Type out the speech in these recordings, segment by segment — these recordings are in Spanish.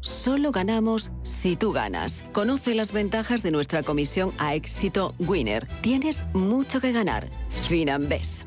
solo ganamos si tú ganas. Conoce las ventajas de nuestra comisión a éxito Winner. Tienes mucho que ganar. Finambés.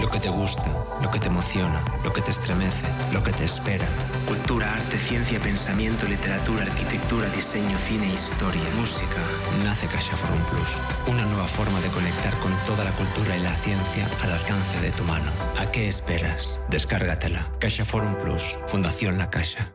Lo que te gusta, lo que te emociona, lo que te estremece, lo que te espera. Cultura, arte, ciencia, pensamiento, literatura, arquitectura, diseño, cine, historia, música. Nace Caixa Forum Plus. Una nueva forma de conectar con toda la cultura y la ciencia al alcance de tu mano. ¿A qué esperas? Descárgatela. Caixa Forum Plus. Fundación La Caixa.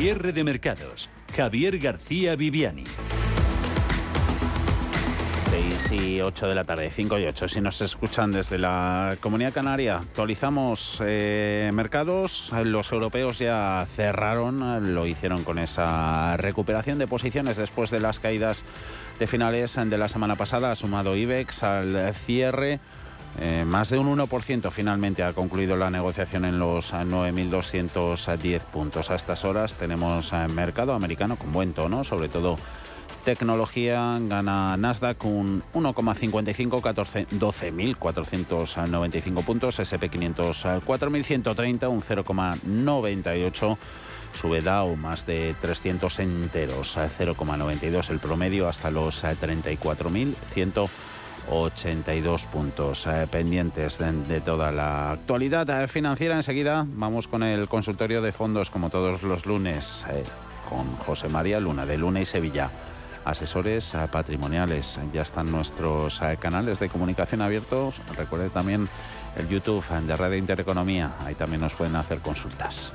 Cierre de mercados. Javier García Viviani. 6 y 8 de la tarde, 5 y 8. Si nos escuchan desde la Comunidad Canaria, actualizamos eh, mercados. Los europeos ya cerraron, lo hicieron con esa recuperación de posiciones después de las caídas de finales de la semana pasada. Sumado IBEX al cierre. Eh, más de un 1% finalmente ha concluido la negociación en los 9.210 puntos. A estas horas tenemos eh, mercado americano con buen tono, sobre todo tecnología. Gana Nasdaq un 1,55, 12.495 puntos. SP500 4.130, un 0,98. Sube Dow más de 300 enteros, 0,92 el promedio hasta los 34.100. 82 puntos eh, pendientes de, toda la actualidad eh, financiera. Enseguida vamos con el consultorio de fondos como todos los lunes eh, con José María Luna de Luna y Sevilla. Asesores patrimoniales. Ya están nuestros canales de comunicación abiertos. Recuerde también el YouTube de Radio Intereconomía. Ahí también nos pueden hacer consultas.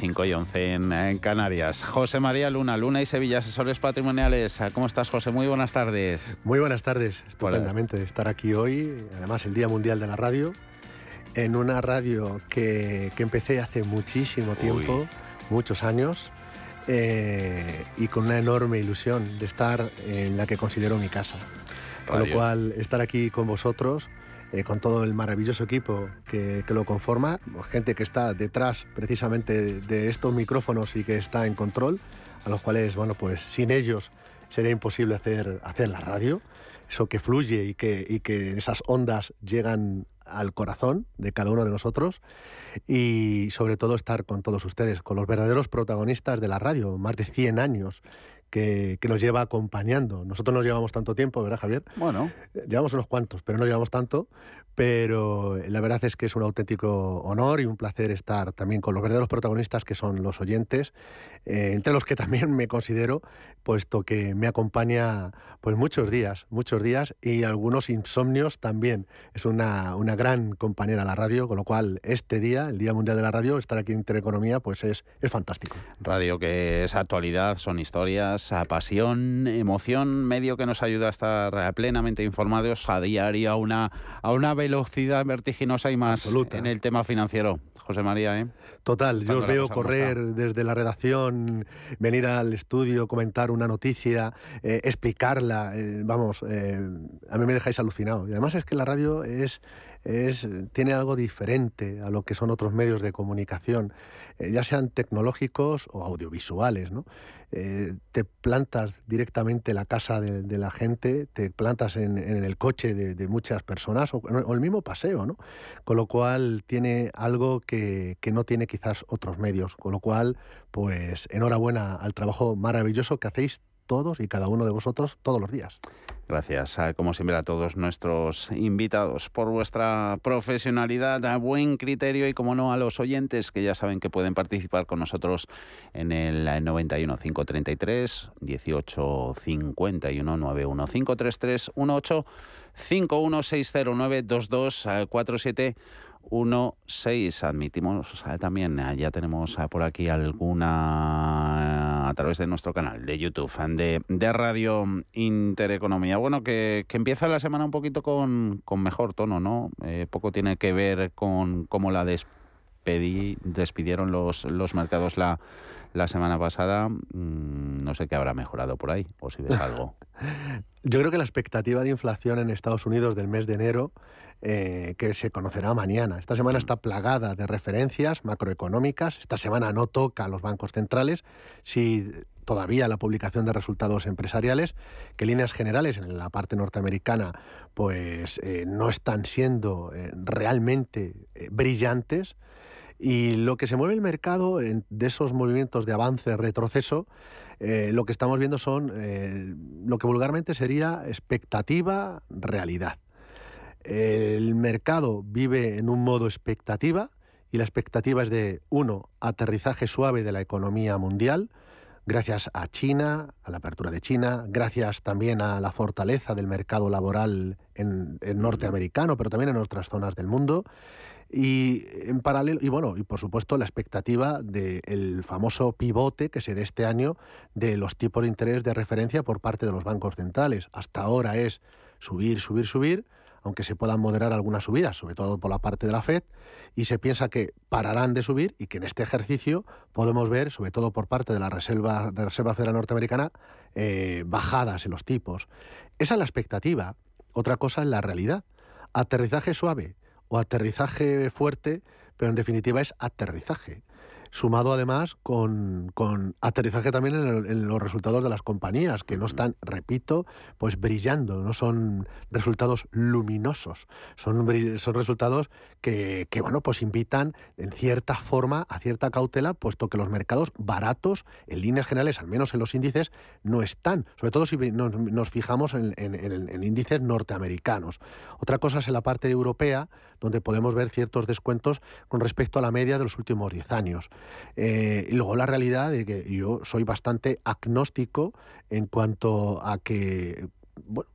5 y 11 en, Canarias. José María Luna, Luna y Sevilla, asesores patrimoniales. ¿Cómo estás, José? Muy buenas tardes. Muy buenas tardes. Estupendamente estar aquí hoy, además el Día Mundial de la Radio, en una radio que, empecé hace muchísimo tiempo, muchos años, eh, y con una enorme ilusión de estar en la que considero mi casa. Con lo cual, estar aquí con vosotros eh, con todo el maravilloso equipo que, lo conforma, gente que está detrás precisamente de estos micrófonos y que está en control, a los cuales, bueno, pues sin ellos sería imposible hacer, hacer la radio, eso que fluye y que, y que esas ondas llegan al corazón de cada uno de nosotros y sobre todo estar con todos ustedes, con los verdaderos protagonistas de la radio, más de 100 años que, nos lleva acompañando. Nosotros nos llevamos tanto tiempo, ¿verdad, Javier? Bueno. Llevamos unos cuantos, pero no llevamos tanto. Pero la verdad es que es un auténtico honor y un placer estar también con los verdaderos protagonistas que son los oyentes, eh, entre los que también me considero, puesto que me acompaña pues muchos días, muchos días y algunos insomnios también. Es una, una gran compañera la radio, con lo cual este día, el Día Mundial de la Radio, estar aquí en Intereconomía, pues es, es fantástico. Radio que es actualidad, son historias, pasión, emoción, medio que nos ayuda a estar plenamente informados a diario a una, a una velocidad vertiginosa y más en el tema financiero. José María, ¿eh? Total, yo os veo correr desde la redacción, venir al estudio, comentar una noticia, eh, explicarla, eh, vamos, eh, a mí me dejáis alucinado. Y además es que la radio es, es, tiene algo diferente a lo que son otros medios de comunicación, ya sean tecnológicos o audiovisuales, ¿no? Eh, te plantas directamente en la casa de, la gente, te plantas en, el coche de, muchas personas o, el mismo paseo, ¿no? Con lo cual tiene algo que, que no tiene quizás otros medios. Con lo cual, pues enhorabuena al trabajo maravilloso que hacéis todos y cada uno de vosotros todos los días. Gracias, como siempre, a todos nuestros invitados por vuestra profesionalidad, a buen criterio y, como no, a los oyentes que ya saben que pueden participar con nosotros en el 91 533 18 51 91 533 18 51 609 22 47 1.6. Admitimos también, ya tenemos por aquí alguna a través de nuestro canal de YouTube de, de Radio Intereconomía. Bueno, que, empieza la semana un poquito con, mejor tono, ¿no? Eh, poco tiene que ver con cómo la despedí, despidieron los, los mercados la, la semana pasada. Mm, no sé qué habrá mejorado por ahí, o si ves algo. Yo creo que la expectativa de inflación en Estados Unidos del mes de enero eh, que se conocerá mañana. Esta semana mm. está plagada de referencias macroeconómicas. Esta semana no toca a los bancos centrales. Si todavía la publicación de resultados empresariales, que líneas generales en la parte norteamericana pues eh, no están siendo eh, realmente brillantes. Y lo que se mueve el mercado de esos movimientos de avance, retroceso, lo que estamos viendo son lo que vulgarmente sería expectativa, realidad. El mercado vive en un modo expectativa y la expectativa es de, uno, aterrizaje suave de la economía mundial, gracias a China, a la apertura de China, gracias también a la fortaleza del mercado laboral en, norteamericano, pero también en otras zonas del mundo. Y en paralelo, y bueno, y por supuesto la expectativa del famoso pivote que se dé este año de los tipos de interés de referencia por parte de los bancos centrales. Hasta ahora es subir, subir, subir aunque se puedan moderar algunas subidas, sobre todo por la parte de la Fed, y se piensa que pararán de subir y que en este ejercicio podemos ver, sobre todo por parte de la Reserva, de Reserva Federal Norteamericana, eh, bajadas en los tipos. Esa es la expectativa. Otra cosa es la realidad. Aterrizaje suave o aterrizaje fuerte, pero en definitiva es aterrizaje sumado además con, aterrizaje también en, los resultados de las compañías, que no están, repito, pues brillando, no son resultados luminosos, son, son resultados que, bueno, pues invitan en cierta forma a cierta cautela, puesto que los mercados baratos, en líneas generales, al menos en los índices, no están, sobre todo si nos, fijamos en, en índices norteamericanos. Otra cosa es en la parte europea, donde podemos ver ciertos descuentos con respecto a la media de los últimos 10 años. Eh, y luego la realidad de que yo soy bastante agnóstico en cuanto a que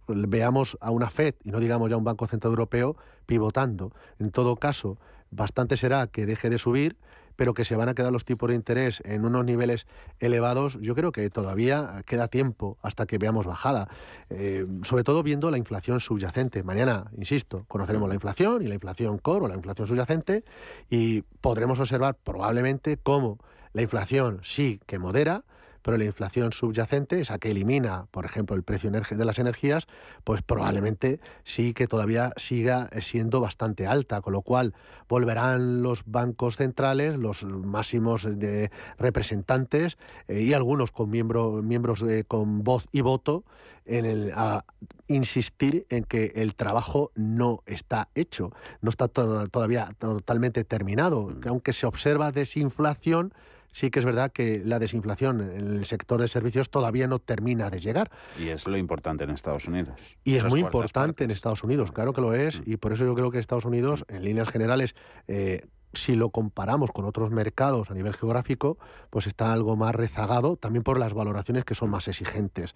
veamos a una Fed y no digamos ya un Banco Central Europeo pivotando. En todo caso, bastante será que deje de subir pero que se van a quedar los tipos de interés en unos niveles elevados, yo creo que todavía queda tiempo hasta que veamos bajada, eh, sobre todo viendo la inflación subyacente. Mañana, insisto, conoceremos la inflación y la inflación core o la inflación subyacente y podremos observar probablemente cómo la inflación sí que modera, pero la inflación subyacente, esa que elimina, por ejemplo, el precio de las energías, pues probablemente sí que todavía siga siendo bastante alta, con lo cual volverán los bancos centrales, los máximos de representantes eh, y algunos con miembros con voz y voto en el, a insistir en que el trabajo no está hecho, no está todavía totalmente terminado, que aunque se observa desinflación, sí que es verdad que la desinflación en el sector de servicios todavía no termina de llegar. Y es lo importante en Estados Unidos. Y es muy importante en Estados Unidos, claro que lo es, mm. y por eso yo creo que Estados Unidos, en líneas generales, eh, si lo comparamos con otros mercados a nivel geográfico, pues está algo más rezagado, también por las valoraciones que son más exigentes.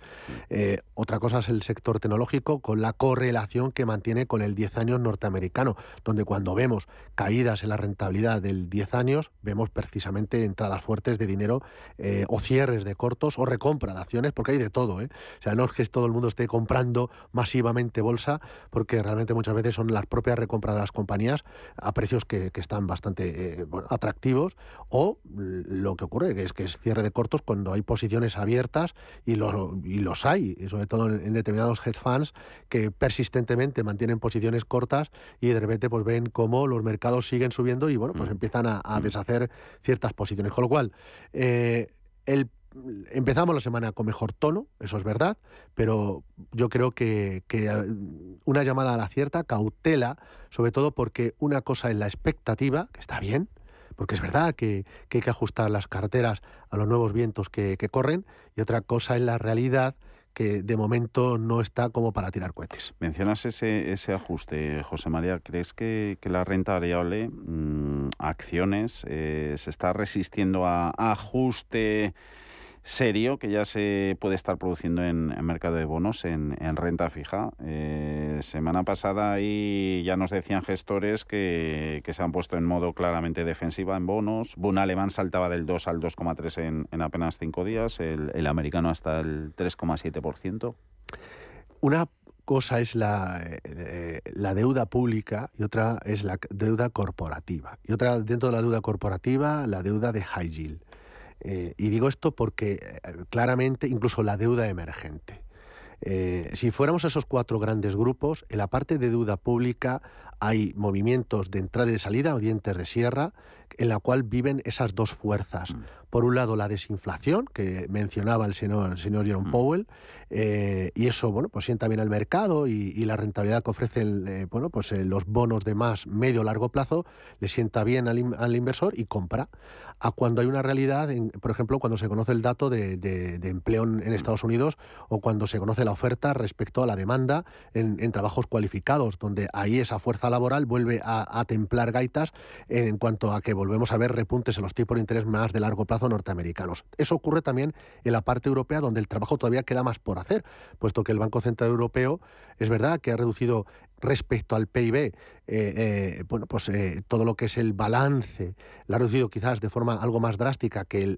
Eh, otra cosa es el sector tecnológico, con la correlación que mantiene con el 10 años norteamericano, donde cuando vemos caídas en la rentabilidad del 10 años, vemos precisamente entradas fuertes de dinero eh, o cierres de cortos o recompra de acciones, porque hay de todo. ¿eh? O sea, no es que todo el mundo esté comprando masivamente bolsa, porque realmente muchas veces son las propias recompras de las compañías a precios que están bastante eh, atractivos, o lo que ocurre, que es que es cierre de cortos cuando hay posiciones abiertas y, y los hay, sobre todo en, determinados hedge funds que persistentemente mantienen posiciones cortas y de repente pues ven cómo los mercados siguen subiendo y bueno, pues mm. empiezan a, mm. deshacer ciertas posiciones. Con lo cual, eh, el empezamos la semana con mejor tono, eso es verdad, pero yo creo que, eh, una llamada a la cierta, cautela, sobre todo porque una cosa es la expectativa, que está bien, porque es verdad que, hay que ajustar las carteras a los nuevos vientos que, corren, y otra cosa es la realidad que de momento no está como para tirar cohetes. Mencionas ese, ajuste, José María. ¿Crees que, la renta variable, mm, acciones, eh, se está resistiendo a ajuste? Serio que ya se puede estar produciendo en, mercado de bonos, en, renta fija. Eh, semana pasada ahí ya nos decían gestores que, se han puesto en modo claramente defensiva en bonos. Bun alemán saltaba del 2 al 2,3 en, en apenas 5 días, el, americano hasta el 3,7%. Una cosa es la, eh, la, deuda pública y otra es la deuda corporativa. Y otra, dentro de la deuda corporativa, la deuda de high yield. Eh, y digo esto porque eh, claramente incluso la deuda emergente. Eh, si fuéramos esos cuatro grandes grupos, en la parte de deuda pública hay movimientos de entrada y de salida o dientes de sierra en la cual viven esas dos fuerzas. Mm. Por un lado, la desinflación, que mencionaba el señor, el señor Jerome mm. Powell, eh, y eso, bueno, pues sienta bien al mercado y, la rentabilidad que ofrecen, eh, bueno, pues eh, los bonos de más medio largo plazo le sienta bien al, inversor y compra. A cuando hay una realidad, por ejemplo, cuando se conoce el dato de, empleo en. Estados Unidos o cuando se conoce la oferta respecto a la demanda en, trabajos cualificados, donde ahí esa fuerza laboral vuelve a, a templar gaitas en cuanto a que volvemos a ver repuntes en los tipos de interés más de largo plazo norteamericanos. Eso ocurre también en la parte europea, donde el trabajo todavía queda más por hacer, puesto que el Banco Central Europeo es verdad que ha reducido respecto al PIB, eh, eh, bueno, pues eh, todo lo que es el balance la ha reducido quizás de forma algo más drástica que el,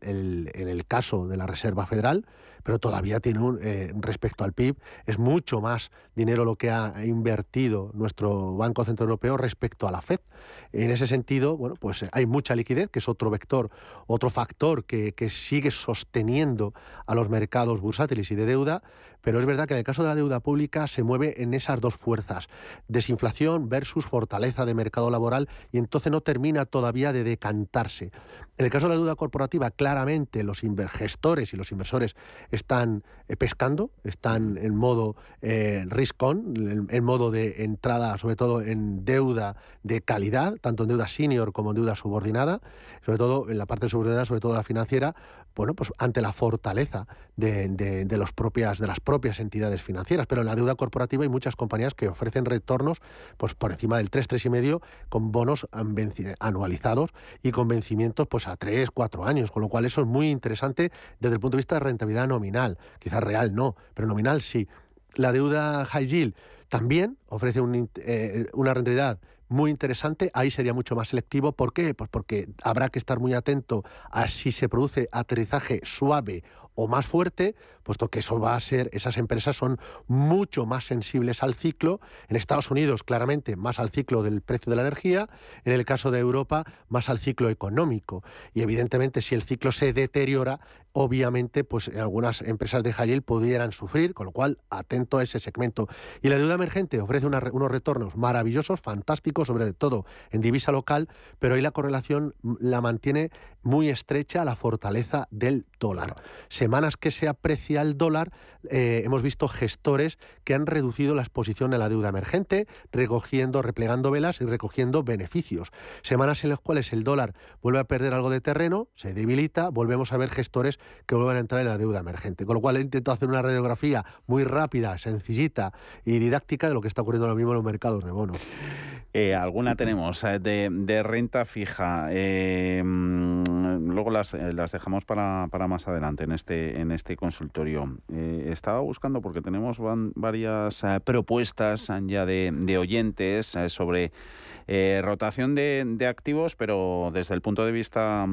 en el caso de la Reserva Federal, pero todavía tiene un, respecto al PIB, es mucho más dinero lo que ha invertido nuestro Banco Central Europeo respecto a la FED. En ese sentido, bueno, pues hay mucha liquidez, que es otro vector, otro factor que, que sigue sosteniendo a los mercados bursátiles y de deuda, pero es verdad que en el caso de la deuda pública se mueve en esas dos fuerzas, desinflación versus fortaleza de mercado laboral, y entonces no termina todavía de decantarse. En el caso de la deuda corporativa, claramente los gestores y los inversores están eh, pescando, están en modo eh, risk-on, en, modo de entrada, sobre todo en deuda de calidad, tanto en deuda senior como en deuda subordinada, sobre todo en la parte subordinada, sobre todo la financiera, bueno, pues ante la fortaleza de, los propias, de las propias entidades financieras. Pero en la deuda corporativa hay muchas compañías que ofrecen retornos pues, por encima del 3, 3,5 con bonos anualizados y con vencimientos pues, a 3, 4 años, con lo cual eso es muy interesante desde el punto de vista de rentabilidad nominal. Quizás real no, pero nominal sí. La deuda high yield también ofrece eh, una rentabilidad muy interesante. Ahí sería mucho más selectivo. ¿Por qué? Pues porque habrá que estar muy atento a si se produce aterrizaje suave o más fuerte, puesto que eso va a ser, esas empresas son mucho más sensibles al ciclo. En Estados Unidos, claramente, más al ciclo del precio de la energía. En el caso de Europa, más al ciclo económico. Y evidentemente, si el ciclo se deteriora, obviamente, pues algunas empresas de high pudieran sufrir, con lo cual, atento a ese segmento. Y la deuda emergente ofrece unos retornos maravillosos, fantásticos, sobre todo en divisa local, pero ahí la correlación la mantiene muy estrecha a la fortaleza del dólar. Semanas que se aprecia el dólar, eh, hemos visto gestores que han reducido la exposición a la deuda emergente, recogiendo, replegando velas y recogiendo beneficios. Semanas en las cuales el dólar vuelve a perder algo de terreno, se debilita, volvemos a ver gestores que vuelven a entrar en la deuda emergente. Con lo cual he intentado hacer una radiografía muy rápida, sencillita y didáctica de lo que está ocurriendo ahora mismo en los mercados de bonos. Eh, alguna tenemos eh, de, renta fija. Eh, mm, luego las, las dejamos para, más adelante en este, este consultorio. estaba buscando porque tenemos varias propuestas ya de, oyentes sobre rotación de, activos, pero desde el punto de vista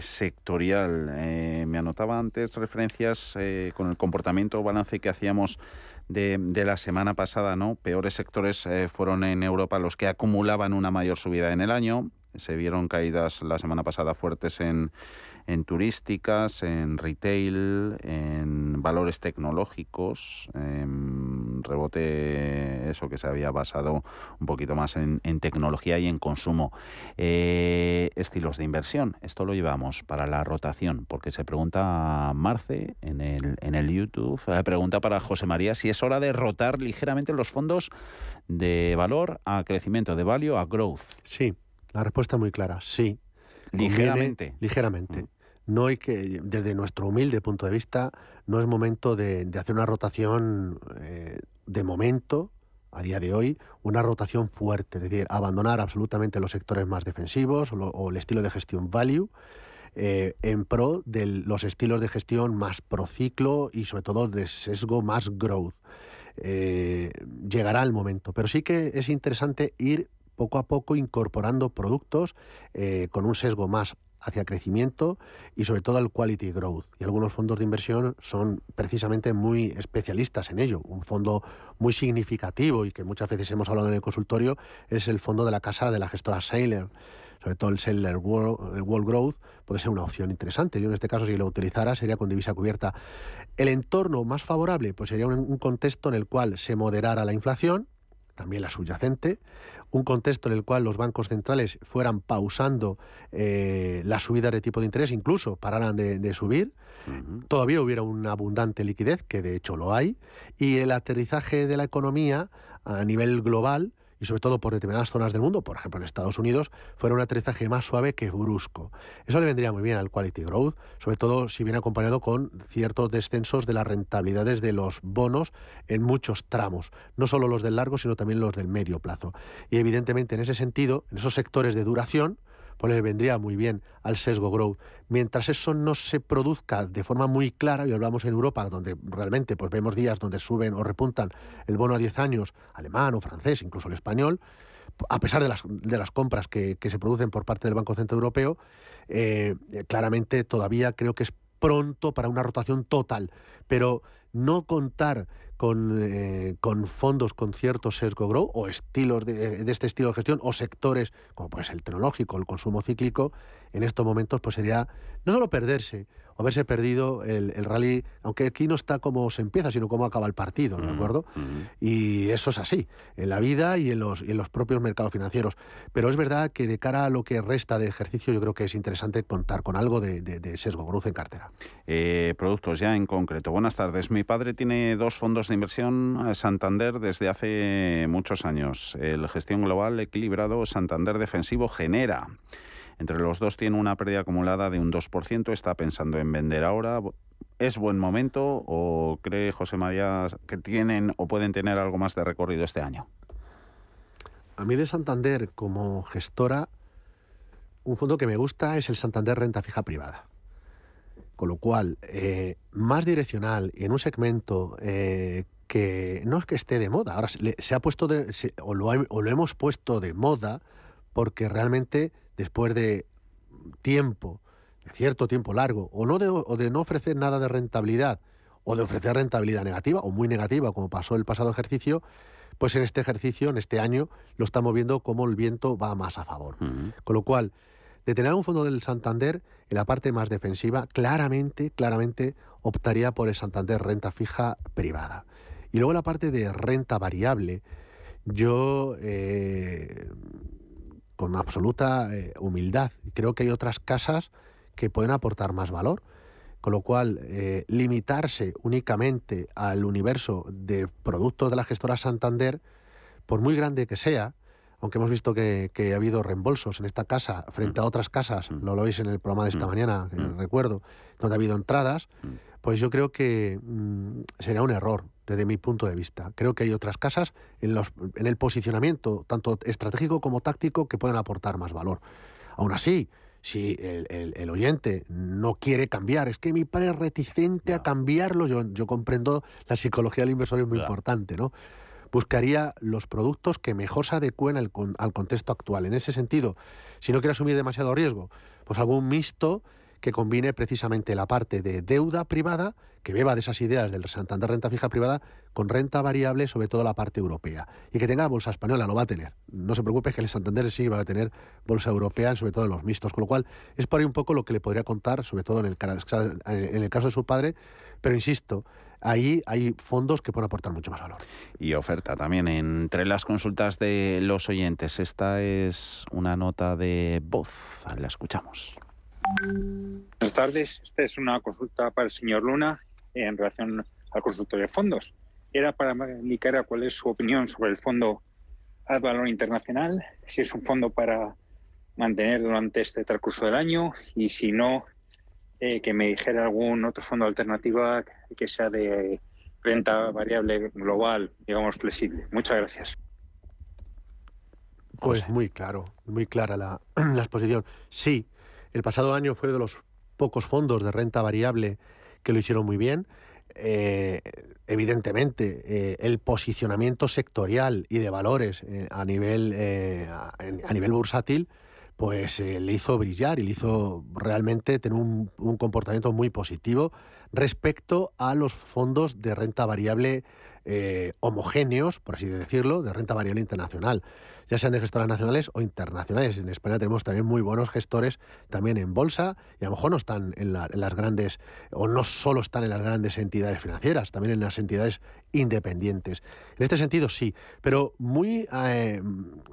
sectorial. me anotaba antes referencias con el comportamiento balance que hacíamos de, la semana pasada, ¿no? Peores sectores eh, fueron en Europa los que acumulaban una mayor subida en el año. Se vieron caídas la semana pasada fuertes en, en turísticas, en retail, en valores tecnológicos, en rebote eso que se había basado un poquito más en, tecnología y en consumo. Eh, estilos de inversión, esto lo llevamos para la rotación, porque se pregunta Marce en el, en el YouTube, eh, pregunta para José María si es hora de rotar ligeramente los fondos de valor a crecimiento, de value a growth. Sí, la respuesta es muy clara, sí. Ligeramente. ligeramente. Mm no hay que, desde nuestro humilde punto de vista, no es momento de, hacer una rotación eh, de momento, a día de hoy, una rotación fuerte, es decir, abandonar absolutamente los sectores más defensivos o, el estilo de gestión value. Eh, en pro de los estilos de gestión más prociclo y sobre todo de sesgo más growth. Eh, llegará el momento, pero sí que es interesante ir poco a poco incorporando productos con un sesgo más hacia crecimiento y sobre todo al quality growth. Y algunos fondos de inversión son precisamente muy especialistas en ello. Un fondo muy significativo y que muchas veces hemos hablado en el consultorio es el fondo de la casa de la gestora Sailor. Sobre todo el Sailor World, Growth puede ser una opción interesante. Yo en este caso si lo utilizara sería con divisa cubierta. El entorno más favorable pues sería un contexto en el cual se moderara la inflación, también la subyacente, un contexto en el cual los bancos centrales fueran pausando eh, la subida de tipo de interés, incluso pararan de, subir, todavía hubiera una abundante liquidez, que de hecho lo hay, y el aterrizaje de la economía a nivel global y sobre todo por determinadas zonas del mundo, por ejemplo en Estados Unidos, fuera un aterrizaje más suave que brusco. Eso le vendría muy bien al quality growth, sobre todo si viene acompañado con ciertos descensos de las rentabilidades de los bonos en muchos tramos, no solo los del largo, sino también los del medio plazo. Y evidentemente en ese sentido, en esos sectores de duración, pues le vendría muy bien al sesgo growth. Mientras eso no se produzca de forma muy clara, y hablamos en Europa, donde realmente pues vemos días donde suben o repuntan el bono a 10 años, alemán o francés, incluso el español, a pesar de las, de las compras que, se producen por parte del Banco Central Europeo, eh, claramente todavía creo que es pronto para una rotación total. Pero no contar con, eh, con fondos con cierto sesgo grow o estilos de, de, este estilo de gestión o sectores como pues el tecnológico, el consumo cíclico, en estos momentos pues sería no solo perderse haberse perdido el, rally, aunque aquí no está como se empieza, sino cómo acaba el partido, ¿de acuerdo? Y eso es así, en la vida y en, los, en los propios mercados financieros. Pero es verdad que de cara a lo que resta de ejercicio, yo creo que es interesante contar con algo de, sesgo growth en cartera. Eh, productos ya en concreto. Buenas tardes. Mi padre tiene dos fondos de inversión Santander desde hace muchos años. El gestión global equilibrado Santander Defensivo genera. Entre los dos tiene una pérdida acumulada de un 2%. Está pensando en vender ahora. ¿Es buen momento o cree José María que tienen o pueden tener algo más de recorrido este año? A mí de Santander como gestora, un fondo que me gusta es el Santander Renta Fija Privada. Con lo cual, eh, más direccional y en un segmento eh, que no es que esté de moda, ahora se, ha puesto de, o, lo, o lo hemos puesto de moda porque realmente después de tiempo, de cierto tiempo largo, o, no de, o de no ofrecer nada de rentabilidad, o de ofrecer rentabilidad negativa o muy negativa, como pasó el pasado ejercicio, pues en este ejercicio, en este año, lo estamos viendo como el viento va más a favor. Con lo cual, de tener un fondo del Santander en la parte más defensiva, claramente, claramente optaría por el Santander renta fija privada. Y luego la parte de renta variable, yo eh, con absoluta eh, humildad. Creo que hay otras casas que pueden aportar más valor. Con lo cual, eh, limitarse únicamente al universo de productos de la gestora Santander, por muy grande que sea, aunque hemos visto que, ha habido reembolsos en esta casa frente a mm. otras casas, mm. lo lo veis en el programa de esta mm. mañana, recuerdo, donde ha habido entradas, pues yo creo que sería un error desde mi punto de vista. Creo que hay otras casas en, los, en el posicionamiento, tanto estratégico como táctico, que pueden aportar más valor. Aún así, si el, oyente no quiere cambiar, es que mi padre es reticente a cambiarlo, yo, yo, comprendo la psicología del inversor es muy importante, ¿no? Buscaría los productos que mejor se adecúen al, al contexto actual. En ese sentido, si no quiere asumir demasiado riesgo, pues algún mixto que combine precisamente la parte de deuda privada, que beba de esas ideas del Santander Renta Fija Privada, con renta variable, sobre todo la parte europea. Y que tenga bolsa española, lo va a tener. No se preocupe que el Santander sí va a tener bolsa europea, sobre todo en los mixtos. Con lo cual, es por ahí un poco lo que le podría contar, sobre todo en el, en el caso de su padre. Pero insisto, ahí hay fondos que pueden aportar mucho más valor. Y oferta también entre las consultas de los oyentes. Esta es una nota de voz. La escuchamos. Buenas tardes. Esta es una consulta para el señor Luna en relación al consultorio de fondos. Era para indicar cuál es su opinión sobre el fondo Ad Valor Internacional, si es un fondo para mantener durante este transcurso del año y si no, eh, que me dijera algún otro fondo alternativo que sea de renta variable global, digamos, flexible. Muchas gracias. Pues muy claro, muy clara la, la exposición. Sí, el pasado año fue de los pocos fondos de renta variable que lo hicieron muy bien. Eh, evidentemente, eh, el posicionamiento sectorial y de valores eh, a, nivel, a, nivel bursátil pues le hizo brillar y le hizo realmente tener un, un, comportamiento muy positivo respecto a los fondos de renta variable homogéneos, por así decirlo, de renta variable internacional ya sean de gestoras nacionales o internacionales. En España tenemos también muy buenos gestores también en bolsa y a lo mejor no están en, las grandes, o no solo están en las grandes entidades financieras, también en las entidades independientes. En este sentido sí, pero muy, eh,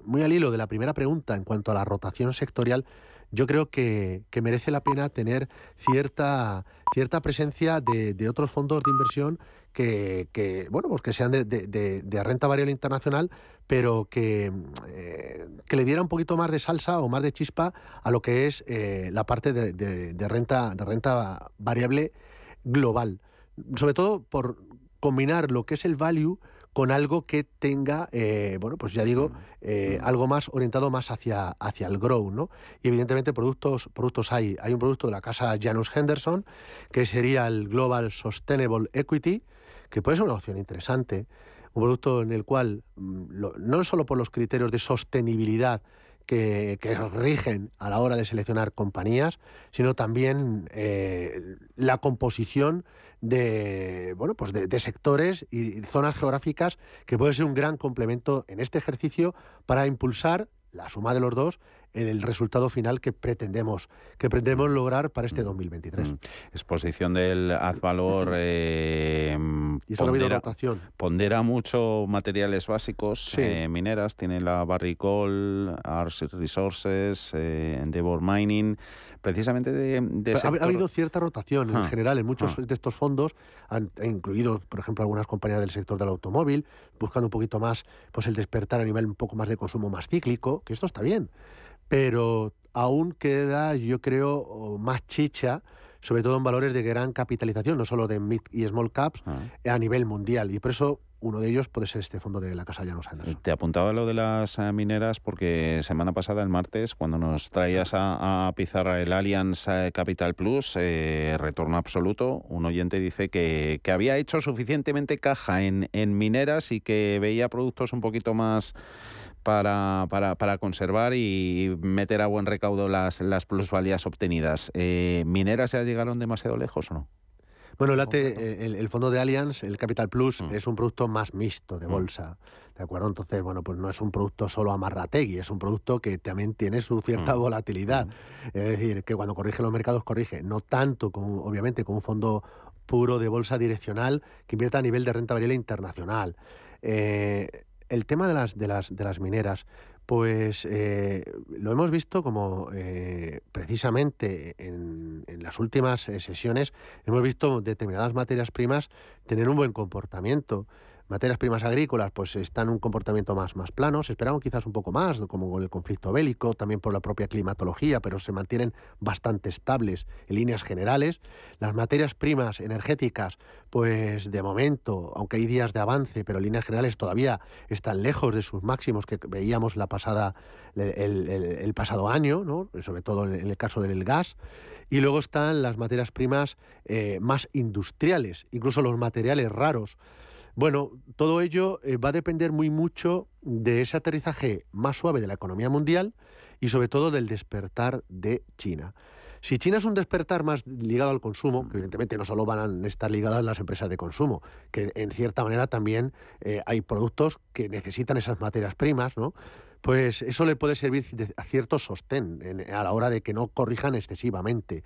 muy al hilo de la primera pregunta en cuanto a la rotación sectorial, yo creo que, merece la pena tener cierta, cierta presencia de, de otros fondos de inversión que, bueno, pues que sean de, renta variable internacional, pero que, eh, que, le diera un poquito más de salsa o más de chispa a lo que es eh, la parte de, renta, de renta variable global. Sobre todo por combinar lo que es el value con algo que tenga, eh, bueno, pues ya digo, eh, algo más orientado más hacia, hacia el grow, ¿no? Y evidentemente productos, productos hay. Hay un producto de la casa Janus Henderson, que sería el Global Sustainable Equity, que puede ser una opción interesante. Un producto en el cual, mm, no solo por los criterios de sostenibilidad, que, rigen a la hora de seleccionar compañías, sino también eh, la composición de, bueno, pues de, sectores y zonas geográficas que puede ser un gran complemento en este ejercicio para impulsar la suma de los dos el resultado final que pretendemos que pretendemos lograr para este 2023. Mm. Exposición del Azvalor eh, pondera, pondera, mucho materiales básicos, eh, mineras, tiene la Barricol, Ars Resources, eh, Endeavor Mining, precisamente de... ha, habido cierta rotación en ah, general en muchos ah. de estos fondos, han incluido, por ejemplo, algunas compañías del sector del automóvil, buscando un poquito más pues el despertar a nivel un poco más de consumo más cíclico, que esto está bien, pero aún queda, yo creo, más chicha sobre todo en valores de gran capitalización, no solo de mid y small caps, ah. a nivel mundial. Y por eso uno de ellos puede ser este fondo de la Casa Llanos Anderson. Te apuntaba lo de las eh, mineras porque semana pasada, el martes, cuando nos traías a, Pizarra el Allianz eh, Capital Plus, eh, retorno absoluto, un oyente dice que, que había hecho suficientemente caja en, en mineras y que veía productos un poquito más para, para, para, conservar y meter a buen recaudo las, las plusvalías obtenidas. ¿Mineras ya llegaron demasiado lejos o no? Bueno, el, el, fondo de Allianz, el Capital Plus, mm. es un producto más mixto de mm. bolsa. ¿De acuerdo? Entonces, bueno, pues no es un producto solo amarrategui, es un producto que también tiene su cierta mm. volatilidad. Es decir, que cuando corrige los mercados, corrige. No tanto, como, obviamente, con un fondo puro de bolsa direccional que invierta a nivel de renta variable internacional. Eh, el tema de las, de las, de las mineras, pues eh, lo hemos visto como eh, precisamente en, en, las últimas eh, sesiones hemos visto determinadas materias primas tener un buen comportamiento materias primas agrícolas pues están en un comportamiento más, más plano, se esperaban quizás un poco más, como con el conflicto bélico, también por la propia climatología, pero se mantienen bastante estables en líneas generales. Las materias primas energéticas, pues de momento, aunque hay días de avance, pero en líneas generales todavía están lejos de sus máximos que veíamos la pasada, el, pasado año, ¿no? sobre todo en el caso del gas. Y luego están las materias primas eh, más industriales, incluso los materiales raros. Bueno, todo ello eh, va a depender muy mucho de ese aterrizaje más suave de la economía mundial y sobre todo del despertar de China. Si China es un despertar más ligado al consumo, que evidentemente no solo van a estar ligadas las empresas de consumo, que en cierta manera también eh, hay productos que necesitan esas materias primas, ¿no? Pues eso le puede servir a cierto sostén a la hora de que no corrijan excesivamente.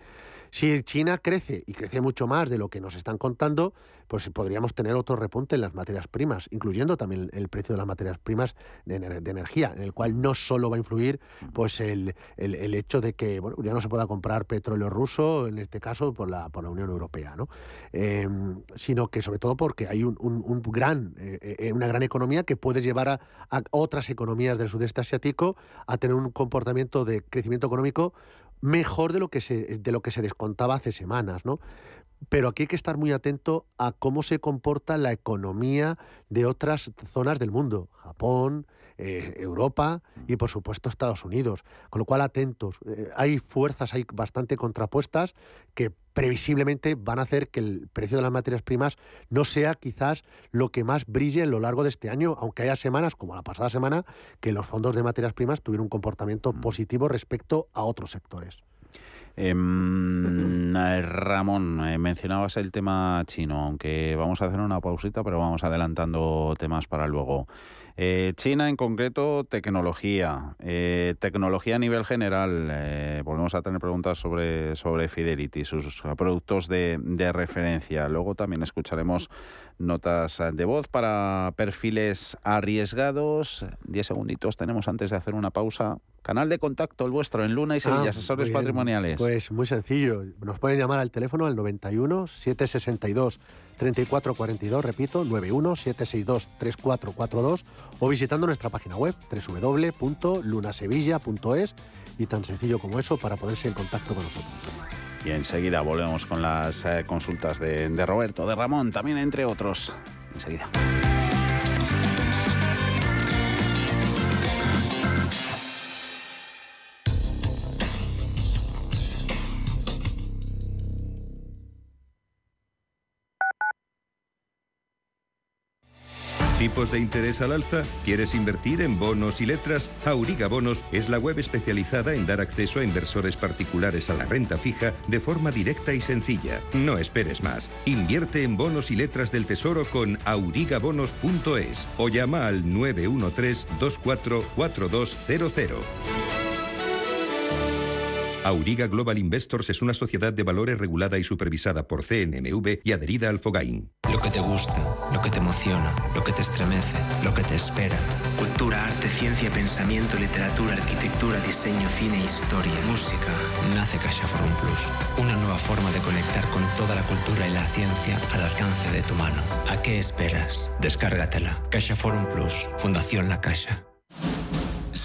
Si China crece y crece mucho más de lo que nos están contando, pues podríamos tener otro repunte en las materias primas, incluyendo también el precio de las materias primas de, energía, en el cual no solo va a influir pues el, hecho de que ya no se pueda comprar petróleo ruso, en este caso por la, por la Unión Europea, ¿no? Em, sino que sobre todo porque hay un, gran, eh, eh, una gran economía que puede llevar a otras economías del sudeste asiático a tener un comportamiento de crecimiento económico mejor de lo que se, de lo que se descontaba hace semanas, ¿no? Pero aquí hay que estar muy atento a cómo se comporta la economía de otras zonas del mundo, Japón, eh, Europa y por supuesto Estados Unidos. Con lo cual atentos. Eh, hay fuerzas hay bastante contrapuestas que previsiblemente van a hacer que el precio de las materias primas no sea quizás lo que más brille en lo largo de este año, aunque haya semanas, como la pasada semana, que los fondos de materias primas tuvieron un comportamiento mm. positivo respecto a otros sectores. Em, eh, Ramón, eh, mencionabas el tema chino, aunque vamos a hacer una pausita, pero vamos adelantando temas para luego. Eh, China en concreto, tecnología. Eh, tecnología a nivel general. Eh, volvemos a tener preguntas sobre, sobre Fidelity, sus productos de, de referencia. Luego también escucharemos notas de voz para perfiles arriesgados. Diez segunditos tenemos antes de hacer una pausa. Canal de contacto el vuestro en Luna y Sevilla, ah, asesores patrimoniales. Pues muy sencillo. Nos pueden llamar al teléfono al 91 762 3442, repito, 91 762 3442 o visitando nuestra página web www.lunasevilla.es y tan sencillo como eso para ponerse en contacto con nosotros. Y enseguida volvemos con las eh, consultas de, de Roberto, de Ramón, también entre otros. Enseguida. ¿Tipos de interés al alza? ¿Quieres invertir en bonos y letras? Auriga Bonos es la web especializada en dar acceso a inversores particulares a la renta fija de forma directa y sencilla. No esperes más. Invierte en bonos y letras del tesoro con aurigabonos.es o llama al 913 244200. Auriga Global Investors es una sociedad de valores regulada y supervisada por CNMV y adherida al FOGAIN. Lo que te gusta, lo que te emociona, lo que te estremece, lo que te espera. Cultura, arte, ciencia, pensamiento, literatura, arquitectura, diseño, cine, historia, música. Nace Caixa Forum Plus. Una nueva forma de conectar con toda la cultura y la ciencia al alcance de tu mano. ¿A qué esperas? Descárgatela. Caixa Forum Plus. Fundación La Caixa.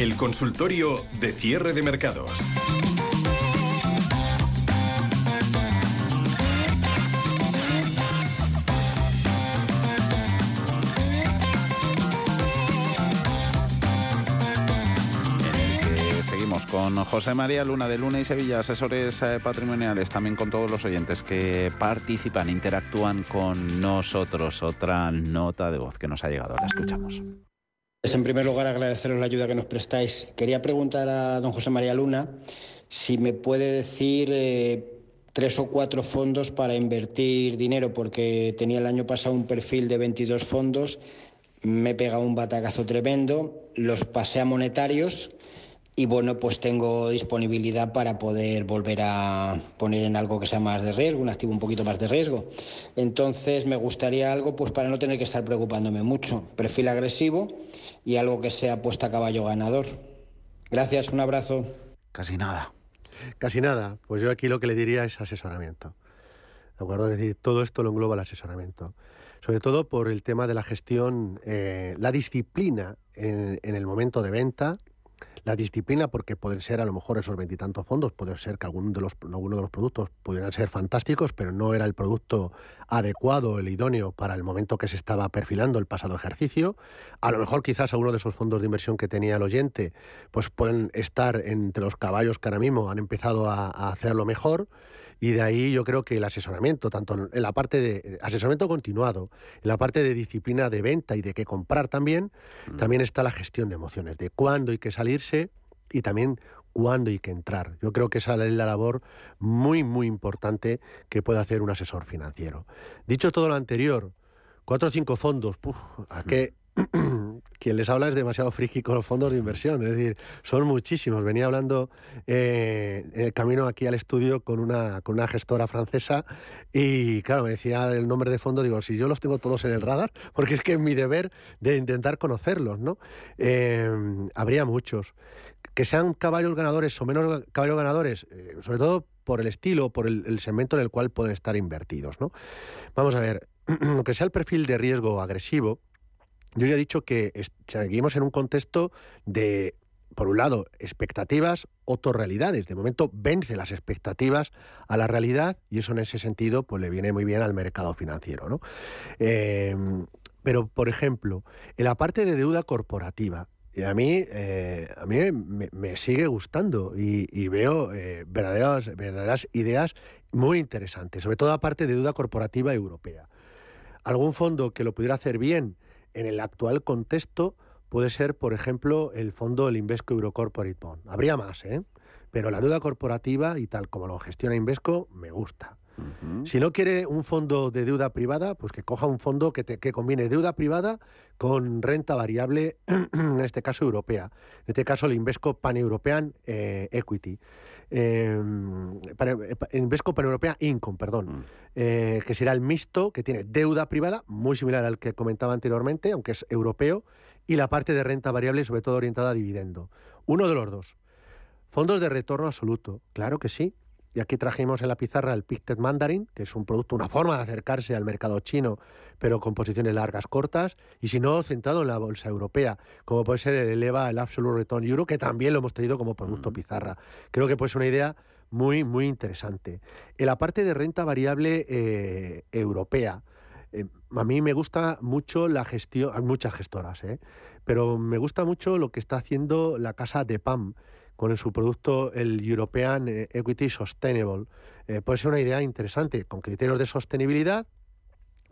El consultorio de cierre de mercados. Seguimos con José María Luna de Luna y Sevilla, asesores eh, patrimoniales, también con todos los oyentes que participan, interactúan con nosotros. Otra nota de voz que nos ha llegado, la escuchamos. Pues en primer lugar, agradeceros la ayuda que nos prestáis. Quería preguntar a don José María Luna si me puede decir eh, tres o cuatro fondos para invertir dinero, porque tenía el año pasado un perfil de 22 fondos, me he pegado un batacazo tremendo, los pasé a monetarios y bueno, pues tengo disponibilidad para poder volver a poner en algo que sea más de riesgo, un activo un poquito más de riesgo. Entonces me gustaría algo pues para no tener que estar preocupándome mucho. Perfil agresivo y algo que sea puesta a caballo ganador. Gracias, un abrazo. Casi nada. Casi nada. Pues yo aquí lo que le diría es asesoramiento. ¿De acuerdo? Es decir, todo esto lo engloba el asesoramiento. Sobre todo por el tema de la gestión, eh, la disciplina en, el momento de venta, la disciplina, porque pueden ser a lo mejor esos veintitantos fondos, puede ser que alguno de los, alguno de los productos pudieran ser fantásticos, pero no era el producto adecuado, el idóneo para el momento que se estaba perfilando el pasado ejercicio. A lo mejor quizás alguno de esos fondos de inversión que tenía el oyente, pues pueden estar entre los caballos que ahora mismo han empezado a, a hacerlo mejor. Y de ahí yo creo que el asesoramiento, tanto en la parte de asesoramiento continuado, en la parte de disciplina de venta y de qué comprar también, mm. también está la gestión de emociones, de cuándo hay que salirse y también cuándo hay que entrar. Yo creo que esa es la labor muy, muy importante que puede hacer un asesor financiero. Dicho todo lo anterior, cuatro o cinco fondos, ¿a qué, quien les habla es demasiado friki con los fondos de inversión, es decir, son muchísimos. Venía hablando eh, en el camino aquí al estudio con una, con una gestora francesa y, claro, me decía el nombre de fondo, digo, si yo los tengo todos en el radar, porque es que es mi deber de intentar conocerlos, ¿no? Eh, habría muchos. Que sean caballos ganadores o menos caballos ganadores, eh, sobre todo por el estilo, por el, el segmento en el cual pueden estar invertidos, ¿no? Vamos a ver, que sea el perfil de riesgo agresivo, yo ya he dicho que seguimos en un contexto de, por un lado, expectativas, otras realidades. De momento vence las expectativas a la realidad y eso en ese sentido pues, le viene muy bien al mercado financiero. ¿no? Em, pero, por ejemplo, en la parte de deuda corporativa, Y a mí, eh, a mí me, sigue gustando y, veo eh, verdaderas, verdaderas ideas muy interesantes, sobre todo aparte de deuda corporativa europea. Algún fondo que lo pudiera hacer bien en el actual contexto puede ser, por ejemplo, el fondo del Invesco Eurocorporate Bond. Habría más, ¿eh? Pero la deuda corporativa y tal como lo gestiona Invesco, me gusta. Si no quiere un fondo de deuda privada, pues que coja un fondo que, que combine deuda privada con renta variable, en este caso europea. En este caso el Invesco Pan-European eh, Equity. Eh, Invesco Pan-European Income, perdón. Mm. Eh, que será el mixto, que tiene deuda privada, muy similar al que comentaba anteriormente, aunque es europeo, y la parte de renta variable, sobre todo orientada a dividendo. Uno de los dos. Fondos de retorno absoluto, claro que sí. Y aquí trajimos en la pizarra el Pictet Mandarin, que es un producto, una forma de acercarse al mercado chino, pero con posiciones largas, cortas, y si no, centrado en la bolsa europea, como puede ser el ELEVA, el Absolute Return Euro, que también lo hemos tenido como producto pizarra. Creo que puede ser una idea muy, muy interesante. En la parte de renta variable eh, europea, eh, a mí me gusta mucho la gestión, hay muchas gestoras, ¿eh? pero me gusta mucho lo que está haciendo la casa de PAM con su producto el European eh, Equity Sustainable. Eh, puede ser una idea interesante, con criterios de sostenibilidad,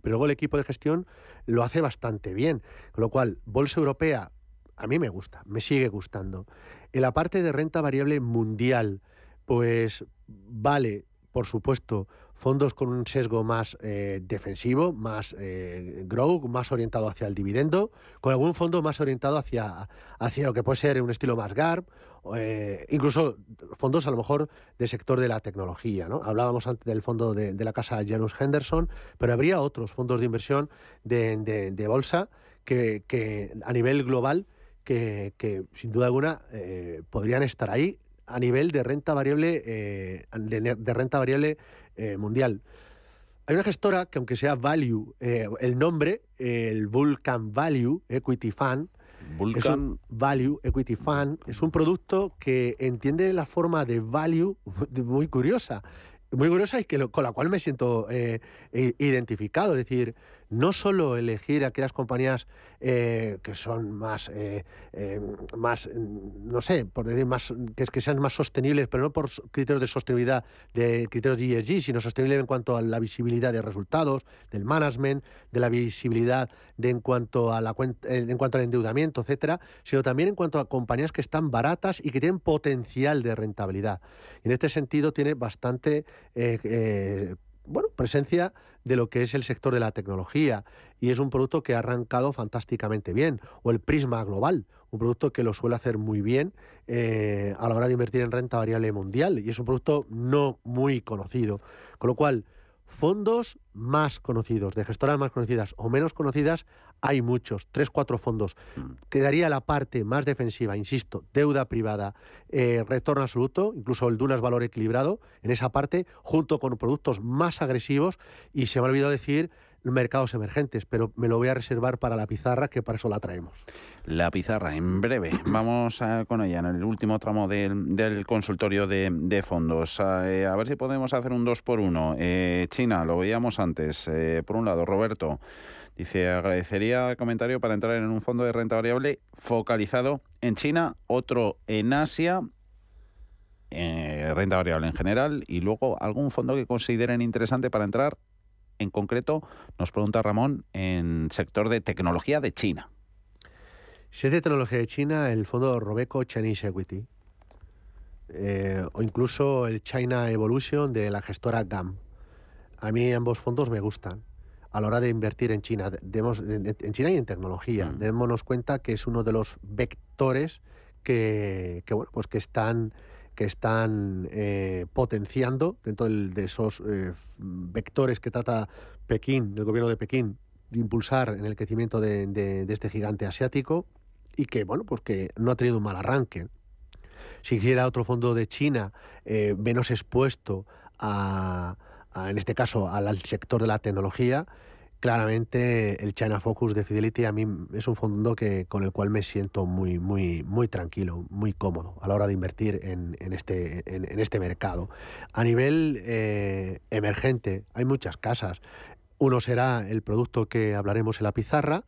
pero luego el equipo de gestión lo hace bastante bien. Con lo cual, Bolsa Europea, a mí me gusta, me sigue gustando. En la parte de renta variable mundial, pues vale, por supuesto, fondos con un sesgo más eh, defensivo, más eh, grow, más orientado hacia el dividendo, con algún fondo más orientado hacia, hacia lo que puede ser un estilo más GARP, eh, incluso fondos a lo mejor del sector de la tecnología. ¿no? Hablábamos antes del fondo de, la casa Janus Henderson, pero habría otros fondos de inversión de, bolsa que, a nivel global que, sin duda alguna eh, podrían estar ahí a nivel de renta variable eh, de, renta variable mundial. Hay una gestora que aunque sea Value, el nombre, el Vulcan Value Equity Fund, Vulcan Value Equity Fund es un producto que entiende la forma de value muy curiosa. Muy curiosa y que con la cual me siento eh, identificado. Es decir, no solo elegir aquellas compañías eh, que son más, eh, eh, más, mm, no sé, por decir más, que, que sean más sostenibles, pero no por criterios de sostenibilidad, de criterios de ESG, sino sostenibles en cuanto a la visibilidad de resultados, del management, de la visibilidad de en cuanto a la en cuanto al endeudamiento, etcétera, sino también en cuanto a compañías que están baratas y que tienen potencial de rentabilidad. Y en este sentido tiene bastante bueno, presencia de lo que es el sector de la tecnología y es un producto que ha arrancado fantásticamente bien. O el Prisma Global, un producto que lo suele hacer muy bien eh, a la hora de invertir en renta variable mundial y es un producto no muy conocido. Con lo cual, fondos más conocidos, de gestoras más conocidas o menos conocidas, hay muchos, tres, cuatro fondos. Mm. Quedaría la parte más defensiva, insisto, deuda privada, eh, retorno absoluto, incluso el Dunas valor equilibrado, en esa parte, junto con productos más agresivos. Y se me ha olvidado decir mercados emergentes, pero me lo voy a reservar para la pizarra, que para eso la traemos. La pizarra, en breve. Vamos con ella en el último tramo del, consultorio de, fondos. Eh, a, ver si podemos hacer un 2 por 1 eh, China, lo veíamos antes. por un lado, Roberto. Dice, agradecería el comentario para entrar en un fondo de renta variable focalizado en China, otro en Asia, eh, renta variable en general, y luego algún fondo que consideren interesante para entrar, en concreto, nos pregunta Ramón, en sector de tecnología de China. Si es de tecnología de China, el fondo Robeco Chinese Equity, eh, o incluso el China Evolution de la gestora GAM. A mí ambos fondos me gustan a la hora de invertir en China. En China y en tecnología. Mm. Démonos cuenta que es uno de los vectores que, bueno, pues que están que están eh, potenciando dentro de esos eh, vectores que trata Pekín, el gobierno de Pekín, de impulsar en el crecimiento de, este gigante asiático y que bueno pues que no ha tenido un mal arranque. Si quisiera otro fondo de China eh, menos expuesto a, en este caso al sector de la tecnología, claramente el China Focus de Fidelity a mí es un fondo que, con el cual me siento muy, muy, muy tranquilo, muy cómodo a la hora de invertir en, este, en, este mercado. A nivel eh, emergente, hay muchas casas. Uno será el producto que hablaremos en la pizarra,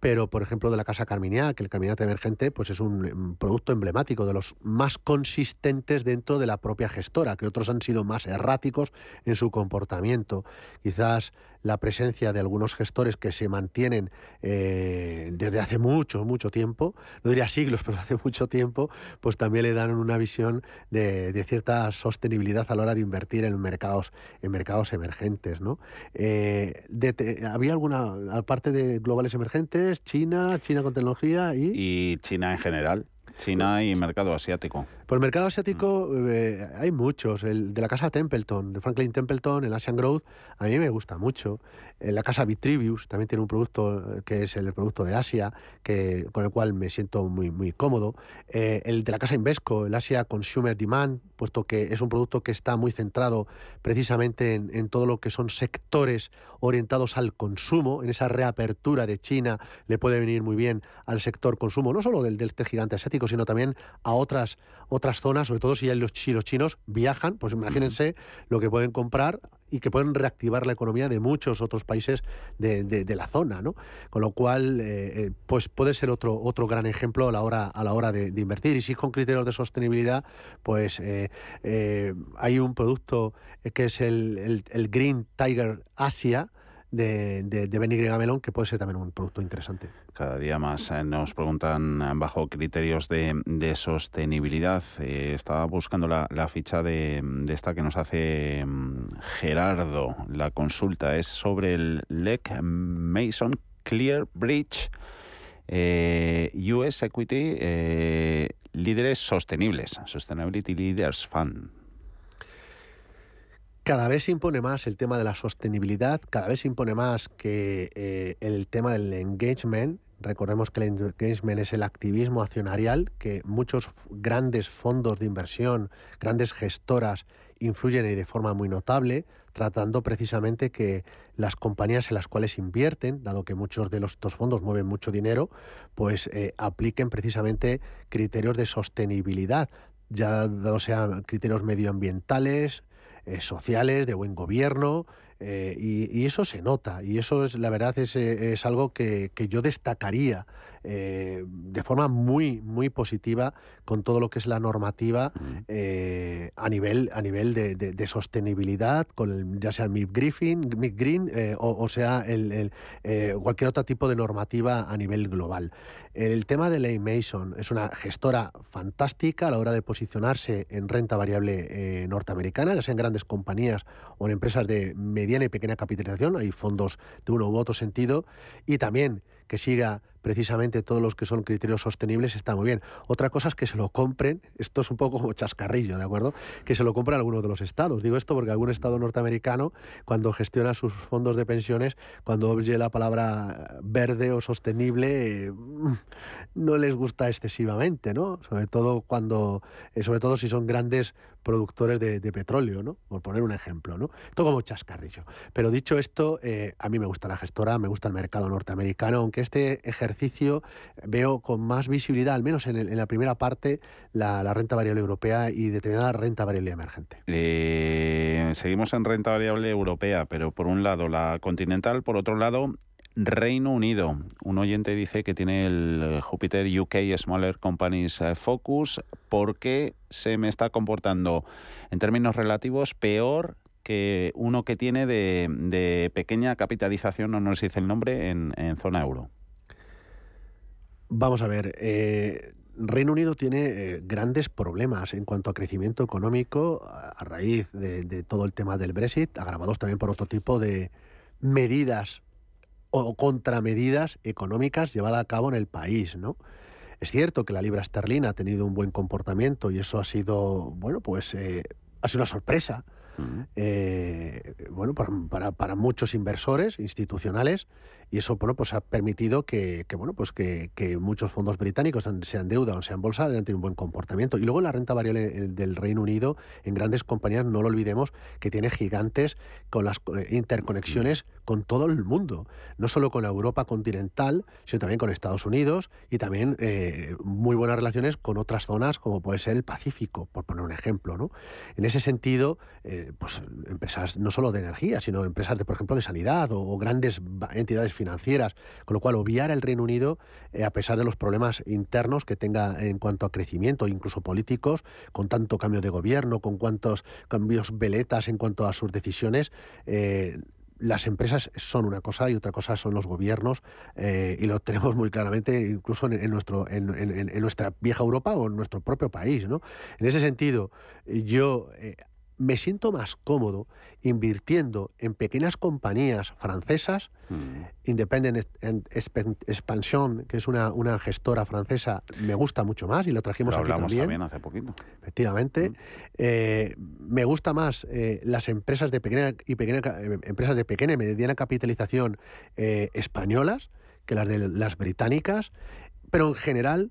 pero por ejemplo de la casa Carminiac, que el Carminiac emergente pues es un, producto emblemático de los más consistentes dentro de la propia gestora, que otros han sido más erráticos en su comportamiento. Quizás la presencia de algunos gestores que se mantienen eh, desde hace mucho, mucho tiempo, no diría siglos, pero hace mucho tiempo, pues también le dan una visión de, cierta sostenibilidad a la hora de invertir en mercados, en mercados emergentes. ¿no? Eh, ¿Había alguna, aparte de globales emergentes, China, China con tecnología y... Y China en general. China y mercado asiático. Pues el mercado asiático eh, hay muchos. El de la casa Templeton, de Franklin Templeton, el Asian Growth, a mí me gusta mucho. la casa Vitrivius también tiene un producto eh, que es el producto de Asia, que, con el cual me siento muy, muy cómodo. Eh, el de la casa Invesco, el Asia Consumer Demand, puesto que es un producto que está muy centrado precisamente en, en todo lo que son sectores orientados al consumo, en esa reapertura de China le puede venir muy bien al sector consumo, no solo del, del este gigante asiático, sino también a otras otras zonas, sobre todo si ya los, chinos viajan, pues imagínense lo que pueden comprar y que pueden reactivar la economía de muchos otros países de, la zona, ¿no? Con lo cual, eh, eh, pues puede ser otro, otro gran ejemplo a la hora, a la hora de, invertir. Y si con criterios de sostenibilidad, pues eh, hay un producto que es el, el Green Tiger Asia, de, de, de Benny Melón, que puede ser también un producto interesante. Cada día más eh, nos preguntan eh, bajo criterios de, de sostenibilidad. Eh, estaba buscando la, la ficha de, de, esta que nos hace mm, Gerardo. La consulta es sobre el LEC Mason Clear Bridge US Equity Líderes Sostenibles, Sustainability Leaders Fund. Cada vez se impone más el tema de la sostenibilidad, cada vez se impone más que eh, el tema del engagement. Recordemos que el engagement es el activismo accionarial, que muchos grandes fondos de inversión, grandes gestoras influyen y de forma muy notable, tratando precisamente que las compañías en las cuales invierten, dado que muchos de los, estos fondos mueven mucho dinero, pues eh, apliquen precisamente criterios de sostenibilidad, ya sean criterios medioambientales, eh, sociales, de buen gobierno, eh, y, eso se nota, y eso es, la verdad, es, eh, es algo que, que, yo destacaría eh, de forma muy, muy positiva con todo lo que es la normativa eh, a nivel, a nivel de, sostenibilidad, con ya sea el MIP, Griffin, Green eh, o, sea el, cualquier otro tipo de normativa a nivel global. El tema de Ley Mason es una gestora fantástica a la hora de posicionarse en renta variable norteamericana, ya sean grandes compañías o en empresas de mediana y pequeña capitalización, hay fondos de uno u otro sentido, y también que siga precisamente todos los que son criterios sostenibles está muy bien. Otra cosa es que se lo compren, esto es un poco como chascarrillo, ¿de acuerdo? Que se lo compren algunos de los estados. Digo esto porque algún estado norteamericano, cuando gestiona sus fondos de pensiones, cuando oye la palabra verde o sostenible, mm, no les gusta excesivamente, ¿no? Sobre todo cuando, eh, sobre todo si son grandes productores de, petróleo, ¿no? Por poner un ejemplo, ¿no? Todo como chascarrillo. Pero dicho esto, eh, a mí me gusta la gestora, me gusta el mercado norteamericano, aunque este ejercicio veo con más visibilidad, al menos en, la primera parte, la, renta variable europea y determinada renta variable emergente. Eh, seguimos en renta variable europea, pero por un lado la continental, por otro lado Reino Unido. Un oyente dice que tiene el Jupiter UK Smaller Companies eh, Focus porque se me está comportando en términos relativos peor que uno que tiene de, pequeña capitalización, no nos dice el nombre, en, zona euro. Vamos a ver, eh, Reino Unido tiene eh, grandes problemas en cuanto a crecimiento económico a, raíz de, de, todo el tema del Brexit, agravados también por otro tipo de medidas o contramedidas económicas llevadas a cabo en el país, ¿no? Es cierto que la libra esterlina ha tenido un buen comportamiento y eso ha sido, bueno, pues eh, ha sido una sorpresa. Eh, bueno, para, para, muchos inversores institucionales y eso bueno, pues ha permitido que, bueno, pues que, muchos fondos británicos, sean deuda o sean bolsa, hayan tenido un buen comportamiento. Y luego la renta variable del Reino Unido, en grandes compañías, no lo olvidemos, que tiene gigantes con las eh, interconexiones con todo el mundo, no solo con la Europa continental, sino también con Estados Unidos y también eh, muy buenas relaciones con otras zonas como puede ser el Pacífico, por poner un ejemplo. ¿no? En ese sentido, eh, pues empresas no solo de energía, sino empresas, de, por ejemplo, de sanidad o, o grandes entidades financieras, con lo cual obviar el Reino Unido, eh, a pesar de los problemas internos que tenga en cuanto a crecimiento, incluso políticos, con tanto cambio de gobierno, con cuantos cambios veletas en cuanto a sus decisiones, eh, las empresas son una cosa y otra cosa son los gobiernos eh, y lo tenemos muy claramente incluso en, nuestra vieja Europa o en nuestro propio país ¿no? en ese sentido yo me siento más cómodo invirtiendo en pequeñas compañías francesas, mm. Independent Expansion, que es una, una, gestora francesa, me gusta mucho más y lo trajimos aquí también. hace poquito. Efectivamente. Mm. Eh, me gusta más eh, las empresas de pequeña y pequeña eh, empresas de pequeña y mediana capitalización españolas que las de las británicas, pero en general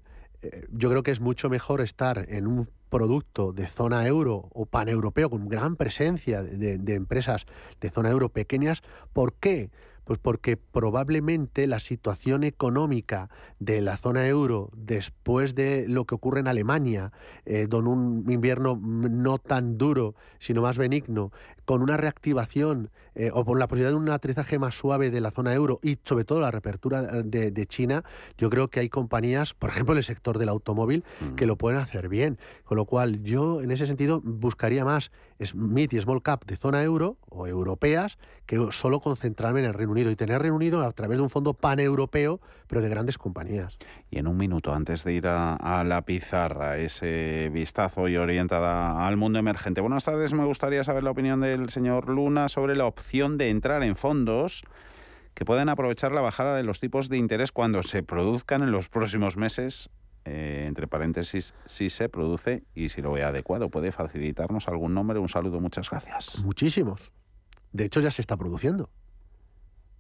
yo creo que es mucho mejor estar en un producto de zona euro o paneuropeo con gran presencia de, empresas de zona euro pequeñas. ¿Por qué? Pues porque probablemente la situación económica de la zona euro después de lo que ocurre en Alemania, eh, con un invierno no tan duro, sino más benigno, con una reactivación eh, o por la posibilidad de un aterrizaje más suave de la zona euro y sobre todo la reapertura de, China, yo creo que hay compañías, por ejemplo en el sector del automóvil, mm. que lo pueden hacer bien. Con lo cual yo en ese sentido buscaría más mid y small cap de zona euro o europeas que solo concentrarme en el Reino Unido y tener Reino Unido a través de un fondo paneuropeo, pero de grandes compañías. Y en un minuto, antes de ir a, la pizarra, ese vistazo y orientada al mundo emergente. Buenas tardes, me gustaría saber la opinión del señor Luna sobre la opción de entrar en fondos que pueden aprovechar la bajada de los tipos de interés cuando se produzcan en los próximos meses eh, entre paréntesis, si se produce y si lo ve adecuado. ¿Puede facilitarnos algún nombre? Un saludo, muchas gracias. Muchísimos. De hecho, ya se está produciendo.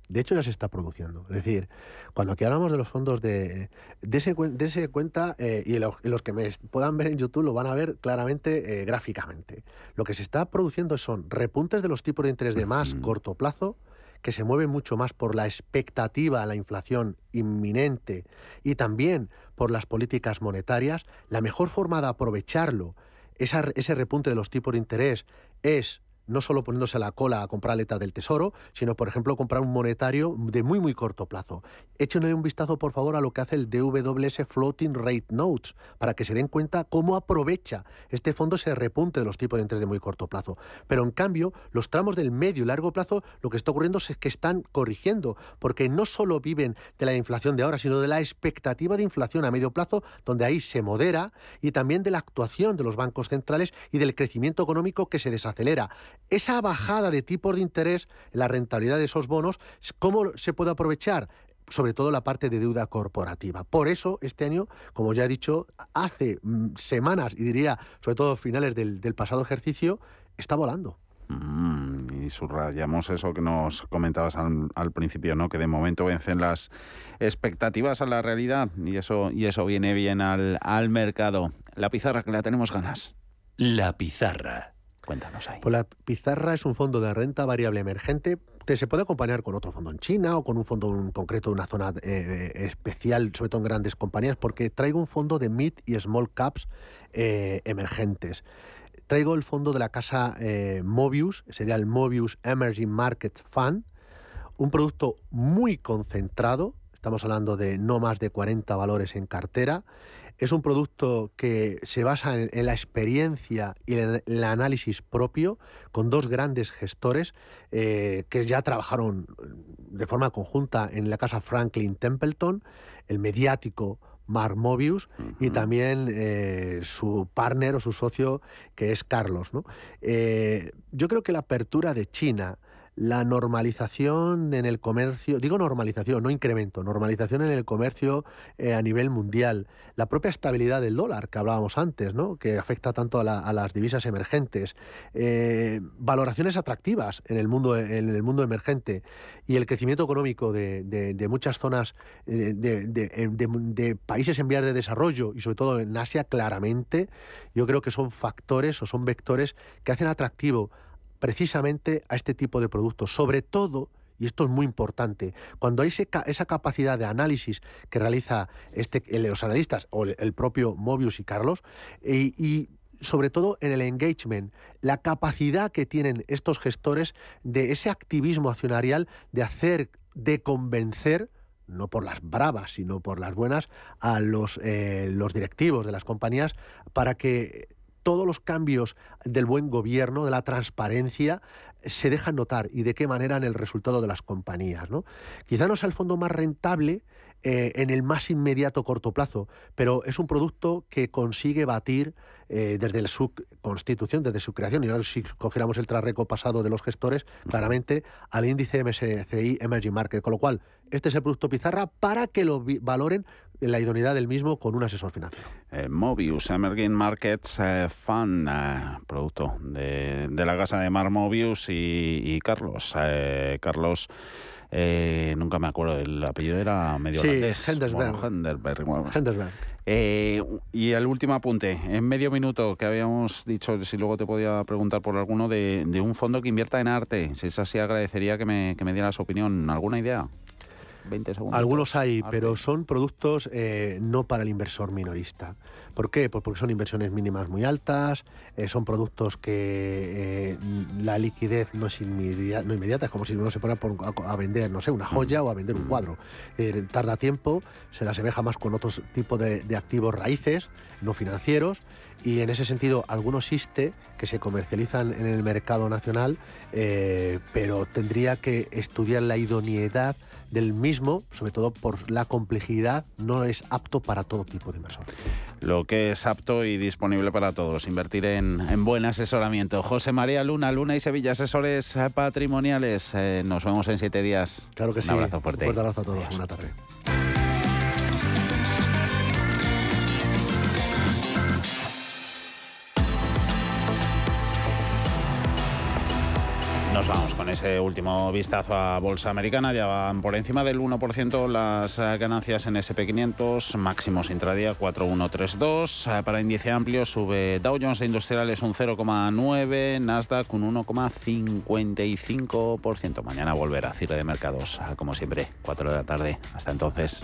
De hecho, ya se está produciendo. Es decir, cuando aquí hablamos de los fondos de... Dese, ese cuenta, eh, y los, que me puedan ver en YouTube lo van a ver claramente, eh, gráficamente. Lo que se está produciendo son repuntes de los tipos de interés de más corto plazo, que se mueven mucho más por la expectativa a la inflación inminente y también por las políticas monetarias, la mejor forma de aprovecharlo, ese repunte de los tipos de interés, es no solo poniéndose la cola a comprar letras del tesoro, sino, por ejemplo, comprar un monetario de muy, muy corto plazo. Échenle un vistazo, por favor, a lo que hace el DWS Floating Rate Notes, para que se den cuenta cómo aprovecha este fondo ese repunte de los tipos de interés de muy corto plazo. Pero, en cambio, los tramos del medio y largo plazo, lo que está ocurriendo es que están corrigiendo, porque no solo viven de la inflación de ahora, sino de la expectativa de inflación a medio plazo, donde ahí se modera, y también de la actuación de los bancos centrales y del crecimiento económico que se desacelera esa bajada de tipos de interés, la rentabilidad de esos bonos, ¿cómo se puede aprovechar? sobre todo la parte de deuda corporativa. Por eso, este año, como ya he dicho, hace mm, semanas, y diría sobre todo finales del, pasado ejercicio, está volando. Mm, y subrayamos eso que nos comentabas al, principio, ¿no? Que de momento vencen las expectativas a la realidad y eso, y eso viene bien al, al mercado. La pizarra que la tenemos ganas. La pizarra. Cuéntanos ahí. Pues la pizarra es un fondo de renta variable emergente que se puede acompañar con otro fondo en China o con un fondo en concreto de una zona eh, especial, sobre todo en grandes compañías, porque traigo un fondo de mid y small caps eh, emergentes. Traigo el fondo de la casa eh, Mobius, sería el Mobius Emerging Market Fund, un producto muy concentrado, estamos hablando de no más de 40 valores en cartera, es un producto que se basa en, la experiencia y en el análisis propio con dos grandes gestores eh, que ya trabajaron de forma conjunta en la casa Franklin Templeton, el mediático Mark Mobius y también eh, su partner o su socio que es Carlos. Eh, yo creo que la apertura de China la normalización en el comercio, digo normalización, no incremento, normalización en el comercio eh, a nivel mundial, la propia estabilidad del dólar que hablábamos antes, ¿no? que afecta tanto a, las divisas emergentes, eh, valoraciones atractivas en el, mundo, en el mundo emergente. Y el crecimiento económico de, muchas zonas eh, de, países en vías de desarrollo y sobre todo en Asia claramente, yo creo que son factores o son vectores que hacen atractivo precisamente a este tipo de productos, sobre todo y esto es muy importante, cuando hay esa capacidad de análisis que realiza este, los analistas o el propio Mobius y Carlos, y, sobre todo en el engagement, la capacidad que tienen estos gestores de ese activismo accionarial de hacer de convencer no por las bravas, sino por las buenas, a los, eh, los directivos de las compañías para que todos los cambios del buen gobierno, de la transparencia, se dejan notar y de qué manera en el resultado de las compañías. ¿no? Quizá no sea el fondo más rentable eh, en el más inmediato corto plazo, pero es un producto que consigue batir eh, desde su constitución, desde su creación, y ahora si cogiéramos el trarreco pasado de los gestores, claramente al índice MSCI Emerging Market, con lo cual este es el producto pizarra para que lo valoren la idoneidad del mismo con un asesor financiero. Eh, Mobius Emerging Markets Fund, producto de, la casa de Mar Mobius y, y Carlos. Carlos eh, nunca me acuerdo, el apellido era medio sí, holandés. Hendersberg. Eh, y el último apunte, en medio minuto que habíamos dicho, si luego te podía preguntar por alguno, de, un fondo que invierta en arte. Si es así, agradecería que me, que me dieras opinión. ¿Alguna idea? 20 segundos. Algunos hay, pero son productos eh, no para el inversor minorista. ¿Por qué? Pues porque son inversiones mínimas muy altas, eh, son productos que eh, la liquidez no es inmediata, no inmediata, es como si uno se fuera a, vender, no sé, una joya o a vender un cuadro. Eh, tarda tiempo, se la asemeja más con otros tipos de, activos raíces, no financieros, y en ese sentido algunos existe que se comercializan en el mercado nacional, pero tendría que estudiar la idoneidad del mismo, sobre todo por la complejidad, no es apto para todo tipo de inversor. Lo que es apto y disponible para todos, invertir en, buen asesoramiento. José María Luna, Luna y Sevilla, asesores patrimoniales. Eh, nos vemos en siete días. Claro que sí. Un abrazo fuerte. Un fuerte abrazo a todos. Buena tarde. Ese último vistazo a Bolsa Americana. Ya van por encima del 1% las eh, ganancias en SP500, máximos intradía 4132. Eh, para índice amplio sube Dow Jones de Industriales un 0,9, Nasdaq un 1,55%. Mañana volverá cierre de mercados, eh, como siempre, 4 de la tarde. Hasta entonces.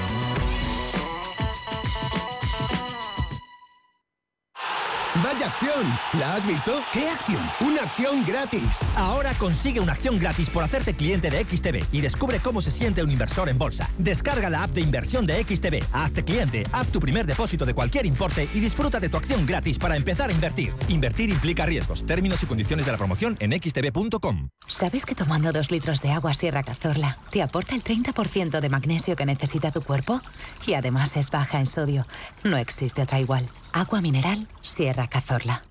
¡Vaya acción! ¿La has visto? ¿Qué acción? Una acción gratis. Ahora consigue una acción gratis por hacerte cliente de XTB y descubre cómo se siente un inversor en bolsa. Descarga la app de inversión de XTB, hazte cliente, haz tu primer depósito de cualquier importe y disfruta de tu acción gratis para empezar a invertir. Invertir implica riesgos. Términos y condiciones de la promoción en xtb.com. ¿Sabes que tomando dos litros de agua Sierra Cazorla te aporta el 30% de magnesio que necesita tu cuerpo? Y además es baja en sodio. No existe otra igual. Agua mineral Sierra Cazorla.